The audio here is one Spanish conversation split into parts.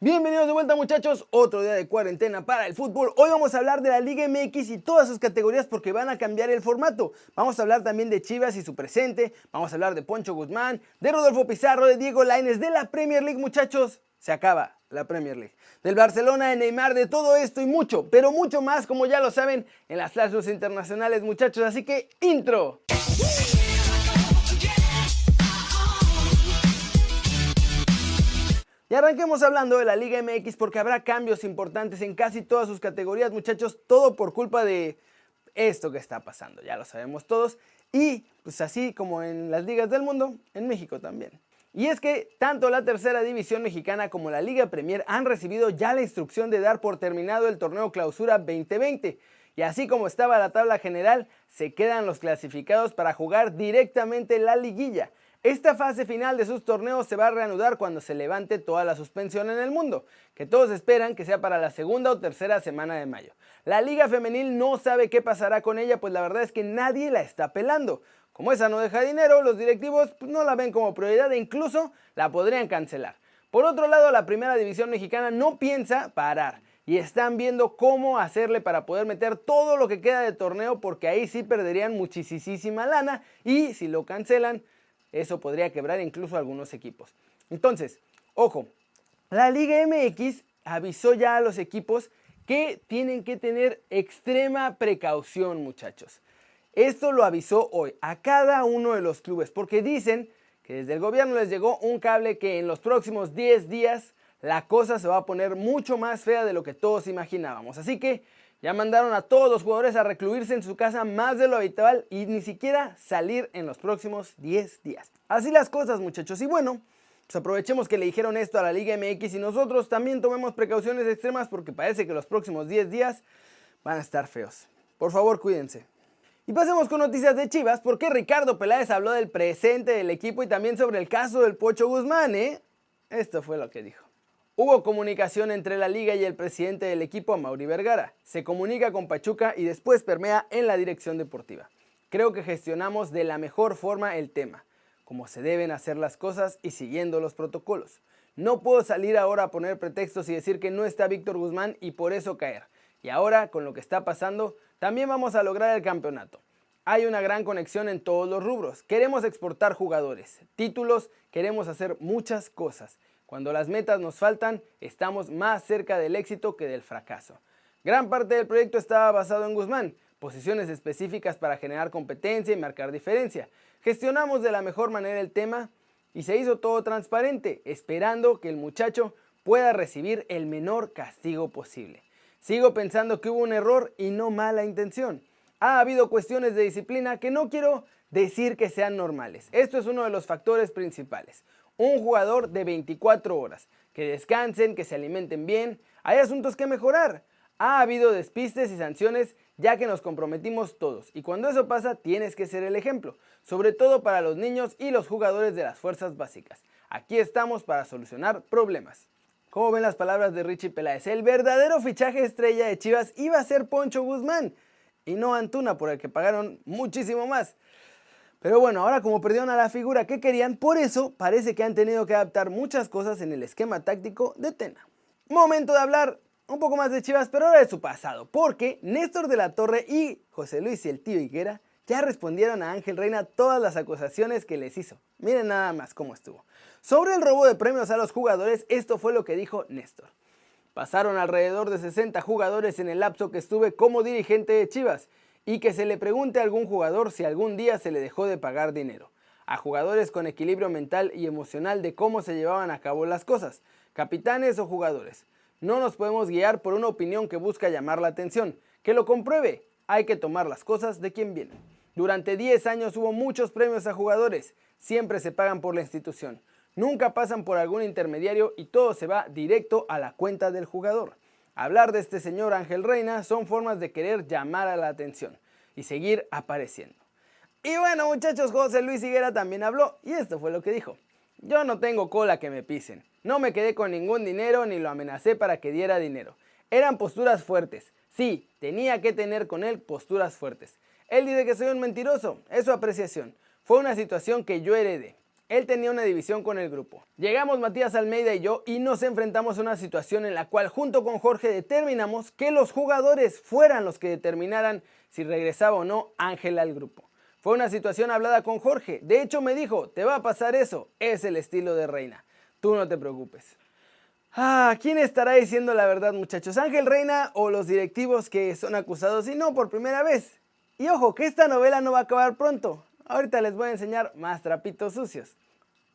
Bienvenidos de vuelta muchachos, otro día de cuarentena para el fútbol. Hoy vamos a hablar de la Liga MX y todas sus categorías porque van a cambiar el formato. Vamos a hablar también de Chivas y su presente, vamos a hablar de Poncho Guzmán, de Rodolfo Pizarro, de Diego Laines, de la Premier League muchachos. Se acaba la Premier League. Del Barcelona, de Neymar, de todo esto y mucho, pero mucho más como ya lo saben en las flashes internacionales muchachos. Así que intro. Y arranquemos hablando de la Liga MX porque habrá cambios importantes en casi todas sus categorías, muchachos, todo por culpa de esto que está pasando, ya lo sabemos todos. Y pues así como en las ligas del mundo, en México también. Y es que tanto la tercera división mexicana como la Liga Premier han recibido ya la instrucción de dar por terminado el torneo Clausura 2020. Y así como estaba la tabla general, se quedan los clasificados para jugar directamente la liguilla. Esta fase final de sus torneos se va a reanudar cuando se levante toda la suspensión en el mundo, que todos esperan que sea para la segunda o tercera semana de mayo. La liga femenil no sabe qué pasará con ella, pues la verdad es que nadie la está pelando. Como esa no deja dinero, los directivos pues, no la ven como prioridad e incluso la podrían cancelar. Por otro lado, la primera división mexicana no piensa parar y están viendo cómo hacerle para poder meter todo lo que queda de torneo porque ahí sí perderían muchísima lana y si lo cancelan eso podría quebrar incluso algunos equipos. Entonces, ojo, la Liga MX avisó ya a los equipos que tienen que tener extrema precaución, muchachos. Esto lo avisó hoy a cada uno de los clubes porque dicen que desde el gobierno les llegó un cable que en los próximos 10 días la cosa se va a poner mucho más fea de lo que todos imaginábamos. Así que ya mandaron a todos los jugadores a recluirse en su casa más de lo habitual y ni siquiera salir en los próximos 10 días. Así las cosas muchachos y bueno, pues aprovechemos que le dijeron esto a la Liga MX y nosotros también tomemos precauciones extremas porque parece que los próximos 10 días van a estar feos. Por favor cuídense. Y pasemos con noticias de Chivas porque Ricardo Peláez habló del presente del equipo y también sobre el caso del Pocho Guzmán, ¿eh? Esto fue lo que dijo. Hubo comunicación entre la liga y el presidente del equipo, Mauri Vergara. Se comunica con Pachuca y después permea en la dirección deportiva. Creo que gestionamos de la mejor forma el tema, como se deben hacer las cosas y siguiendo los protocolos. No puedo salir ahora a poner pretextos y decir que no está Víctor Guzmán y por eso caer. Y ahora, con lo que está pasando, también vamos a lograr el campeonato. Hay una gran conexión en todos los rubros. Queremos exportar jugadores, títulos, queremos hacer muchas cosas. Cuando las metas nos faltan, estamos más cerca del éxito que del fracaso. Gran parte del proyecto estaba basado en Guzmán, posiciones específicas para generar competencia y marcar diferencia. Gestionamos de la mejor manera el tema y se hizo todo transparente, esperando que el muchacho pueda recibir el menor castigo posible. Sigo pensando que hubo un error y no mala intención. Ha habido cuestiones de disciplina que no quiero decir que sean normales. Esto es uno de los factores principales un jugador de 24 horas. Que descansen, que se alimenten bien. Hay asuntos que mejorar. Ha habido despistes y sanciones ya que nos comprometimos todos. Y cuando eso pasa, tienes que ser el ejemplo. Sobre todo para los niños y los jugadores de las fuerzas básicas. Aquí estamos para solucionar problemas. Como ven las palabras de Richie Peláez, el verdadero fichaje estrella de Chivas iba a ser Poncho Guzmán y no Antuna, por el que pagaron muchísimo más. Pero bueno, ahora como perdieron a la figura que querían, por eso parece que han tenido que adaptar muchas cosas en el esquema táctico de Tena. Momento de hablar un poco más de Chivas, pero ahora de su pasado, porque Néstor de la Torre y José Luis y el tío Higuera ya respondieron a Ángel Reina todas las acusaciones que les hizo. Miren nada más cómo estuvo. Sobre el robo de premios a los jugadores, esto fue lo que dijo Néstor. Pasaron alrededor de 60 jugadores en el lapso que estuve como dirigente de Chivas y que se le pregunte a algún jugador si algún día se le dejó de pagar dinero. A jugadores con equilibrio mental y emocional de cómo se llevaban a cabo las cosas, capitanes o jugadores. No nos podemos guiar por una opinión que busca llamar la atención. Que lo compruebe. Hay que tomar las cosas de quien viene. Durante 10 años hubo muchos premios a jugadores. Siempre se pagan por la institución. Nunca pasan por algún intermediario y todo se va directo a la cuenta del jugador. Hablar de este señor Ángel Reina son formas de querer llamar a la atención y seguir apareciendo. Y bueno muchachos, José Luis Higuera también habló y esto fue lo que dijo. Yo no tengo cola que me pisen. No me quedé con ningún dinero ni lo amenacé para que diera dinero. Eran posturas fuertes. Sí, tenía que tener con él posturas fuertes. Él dice que soy un mentiroso. Es su apreciación. Fue una situación que yo heredé. Él tenía una división con el grupo. Llegamos Matías Almeida y yo y nos enfrentamos a una situación en la cual junto con Jorge determinamos que los jugadores fueran los que determinaran si regresaba o no Ángel al grupo. Fue una situación hablada con Jorge. De hecho me dijo, te va a pasar eso. Es el estilo de Reina. Tú no te preocupes. Ah, ¿quién estará diciendo la verdad muchachos? ¿Ángel Reina o los directivos que son acusados y no por primera vez? Y ojo, que esta novela no va a acabar pronto. Ahorita les voy a enseñar más trapitos sucios.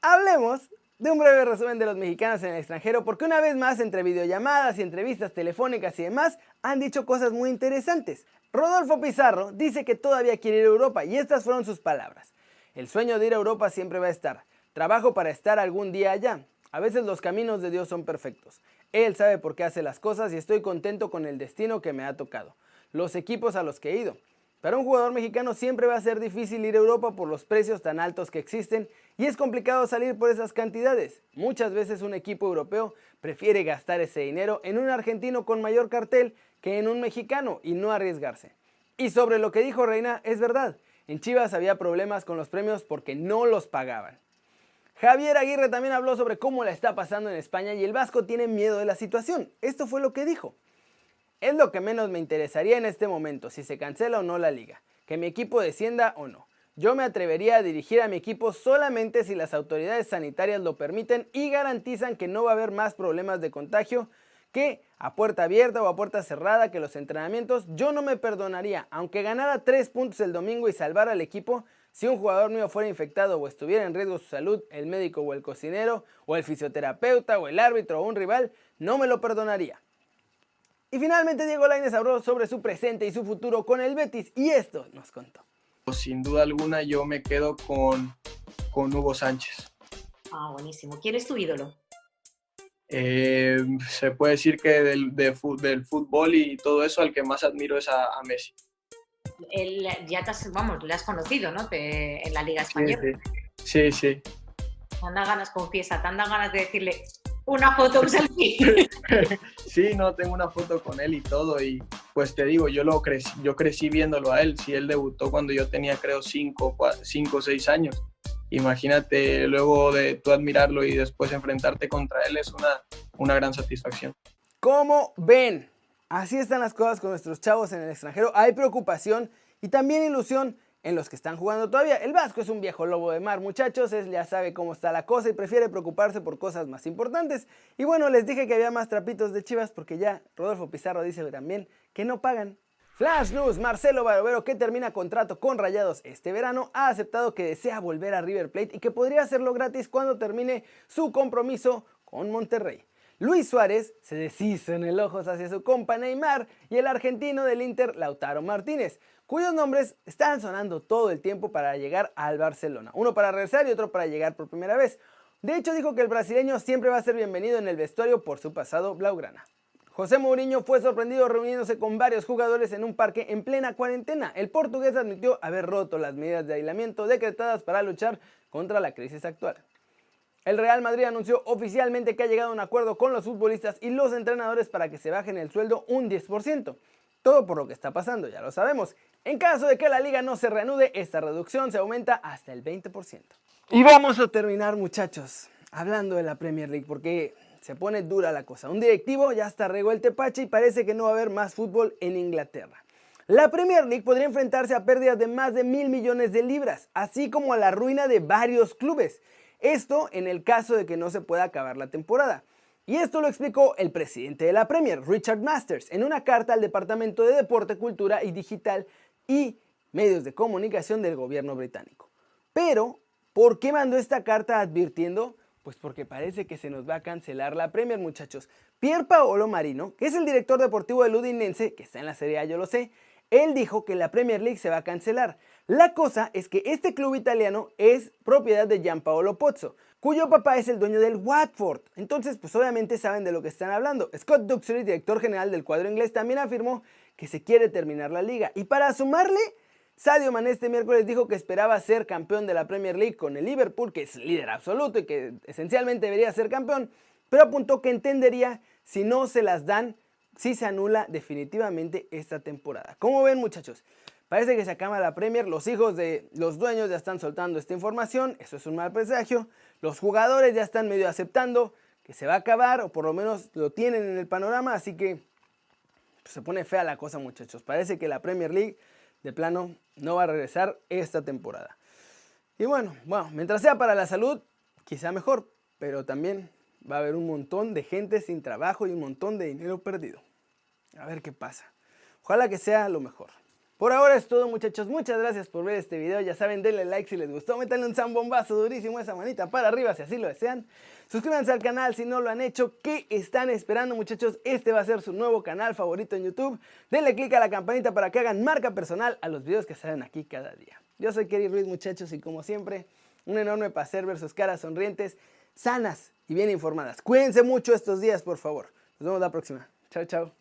Hablemos de un breve resumen de los mexicanos en el extranjero porque una vez más entre videollamadas y entrevistas telefónicas y demás han dicho cosas muy interesantes. Rodolfo Pizarro dice que todavía quiere ir a Europa y estas fueron sus palabras. El sueño de ir a Europa siempre va a estar. Trabajo para estar algún día allá. A veces los caminos de Dios son perfectos. Él sabe por qué hace las cosas y estoy contento con el destino que me ha tocado. Los equipos a los que he ido. Para un jugador mexicano siempre va a ser difícil ir a Europa por los precios tan altos que existen y es complicado salir por esas cantidades. Muchas veces un equipo europeo prefiere gastar ese dinero en un argentino con mayor cartel que en un mexicano y no arriesgarse. Y sobre lo que dijo Reina, es verdad, en Chivas había problemas con los premios porque no los pagaban. Javier Aguirre también habló sobre cómo la está pasando en España y el Vasco tiene miedo de la situación. Esto fue lo que dijo. Es lo que menos me interesaría en este momento, si se cancela o no la liga, que mi equipo descienda o no. Yo me atrevería a dirigir a mi equipo solamente si las autoridades sanitarias lo permiten y garantizan que no va a haber más problemas de contagio que a puerta abierta o a puerta cerrada que los entrenamientos yo no me perdonaría, aunque ganara 3 puntos el domingo y salvara al equipo, si un jugador mío fuera infectado o estuviera en riesgo su salud, el médico o el cocinero, o el fisioterapeuta o el árbitro o un rival, no me lo perdonaría. Y finalmente Diego Lainez habló sobre su presente y su futuro con el Betis y esto nos contó. Sin duda alguna yo me quedo con, con Hugo Sánchez. Ah, buenísimo. ¿Quién es tu ídolo? Eh, se puede decir que del, del, fútbol y todo eso, al que más admiro es a, a Messi ya te has, vamos, le has conocido, ¿no? en la Liga Española. Sí, sí. sí. Te ganas, confiesa, te dan ganas de decirle una foto, un selfie. sí, no, tengo una foto con él y todo. Y pues te digo, yo, lo crecí, yo crecí viéndolo a él. Si él debutó cuando yo tenía, creo, 5 o 6 años. Imagínate luego de tú admirarlo y después enfrentarte contra él, es una, una gran satisfacción. ¿Cómo ven? Así están las cosas con nuestros chavos en el extranjero. Hay preocupación y también ilusión en los que están jugando todavía. El Vasco es un viejo lobo de mar, muchachos, él ya sabe cómo está la cosa y prefiere preocuparse por cosas más importantes. Y bueno, les dije que había más trapitos de chivas porque ya Rodolfo Pizarro dice también que no pagan. Flash News, Marcelo Barovero, que termina contrato con Rayados este verano, ha aceptado que desea volver a River Plate y que podría hacerlo gratis cuando termine su compromiso con Monterrey. Luis Suárez se deshizo en el ojos hacia su compa Neymar y el argentino del Inter Lautaro Martínez, cuyos nombres están sonando todo el tiempo para llegar al Barcelona. Uno para regresar y otro para llegar por primera vez. De hecho dijo que el brasileño siempre va a ser bienvenido en el vestuario por su pasado blaugrana. José Mourinho fue sorprendido reuniéndose con varios jugadores en un parque en plena cuarentena. El portugués admitió haber roto las medidas de aislamiento decretadas para luchar contra la crisis actual. El Real Madrid anunció oficialmente que ha llegado a un acuerdo con los futbolistas y los entrenadores para que se bajen el sueldo un 10%. Todo por lo que está pasando, ya lo sabemos. En caso de que la liga no se reanude, esta reducción se aumenta hasta el 20%. Y vamos a terminar muchachos, hablando de la Premier League, porque se pone dura la cosa. Un directivo ya está regó el tepache y parece que no va a haber más fútbol en Inglaterra. La Premier League podría enfrentarse a pérdidas de más de mil millones de libras, así como a la ruina de varios clubes. Esto en el caso de que no se pueda acabar la temporada. Y esto lo explicó el presidente de la Premier, Richard Masters, en una carta al Departamento de Deporte, Cultura y Digital y Medios de Comunicación del gobierno británico. Pero, ¿por qué mandó esta carta advirtiendo? Pues porque parece que se nos va a cancelar la Premier, muchachos. Pier Paolo Marino, que es el director deportivo del Udinense, que está en la Serie A, yo lo sé, él dijo que la Premier League se va a cancelar. La cosa es que este club italiano es propiedad de Gianpaolo Pozzo, cuyo papá es el dueño del Watford. Entonces, pues obviamente saben de lo que están hablando. Scott Duxbury, director general del cuadro inglés, también afirmó que se quiere terminar la liga. Y para sumarle, Sadio Mané este miércoles dijo que esperaba ser campeón de la Premier League con el Liverpool, que es líder absoluto y que esencialmente debería ser campeón, pero apuntó que entendería si no se las dan, si se anula definitivamente esta temporada. ¿Cómo ven muchachos? Parece que se acaba la Premier, los hijos de los dueños ya están soltando esta información, eso es un mal presagio, los jugadores ya están medio aceptando que se va a acabar, o por lo menos lo tienen en el panorama, así que se pone fea la cosa muchachos, parece que la Premier League de plano no va a regresar esta temporada. Y bueno, bueno, mientras sea para la salud, quizá mejor, pero también va a haber un montón de gente sin trabajo y un montón de dinero perdido. A ver qué pasa. Ojalá que sea lo mejor. Por ahora es todo muchachos, muchas gracias por ver este video, ya saben denle like si les gustó, métanle un zambombazo durísimo esa manita para arriba si así lo desean, suscríbanse al canal si no lo han hecho, ¿qué están esperando muchachos? Este va a ser su nuevo canal favorito en YouTube, denle click a la campanita para que hagan marca personal a los videos que salen aquí cada día. Yo soy Kerry Ruiz muchachos y como siempre, un enorme placer ver sus caras sonrientes, sanas y bien informadas. Cuídense mucho estos días por favor, nos vemos la próxima, chao chao.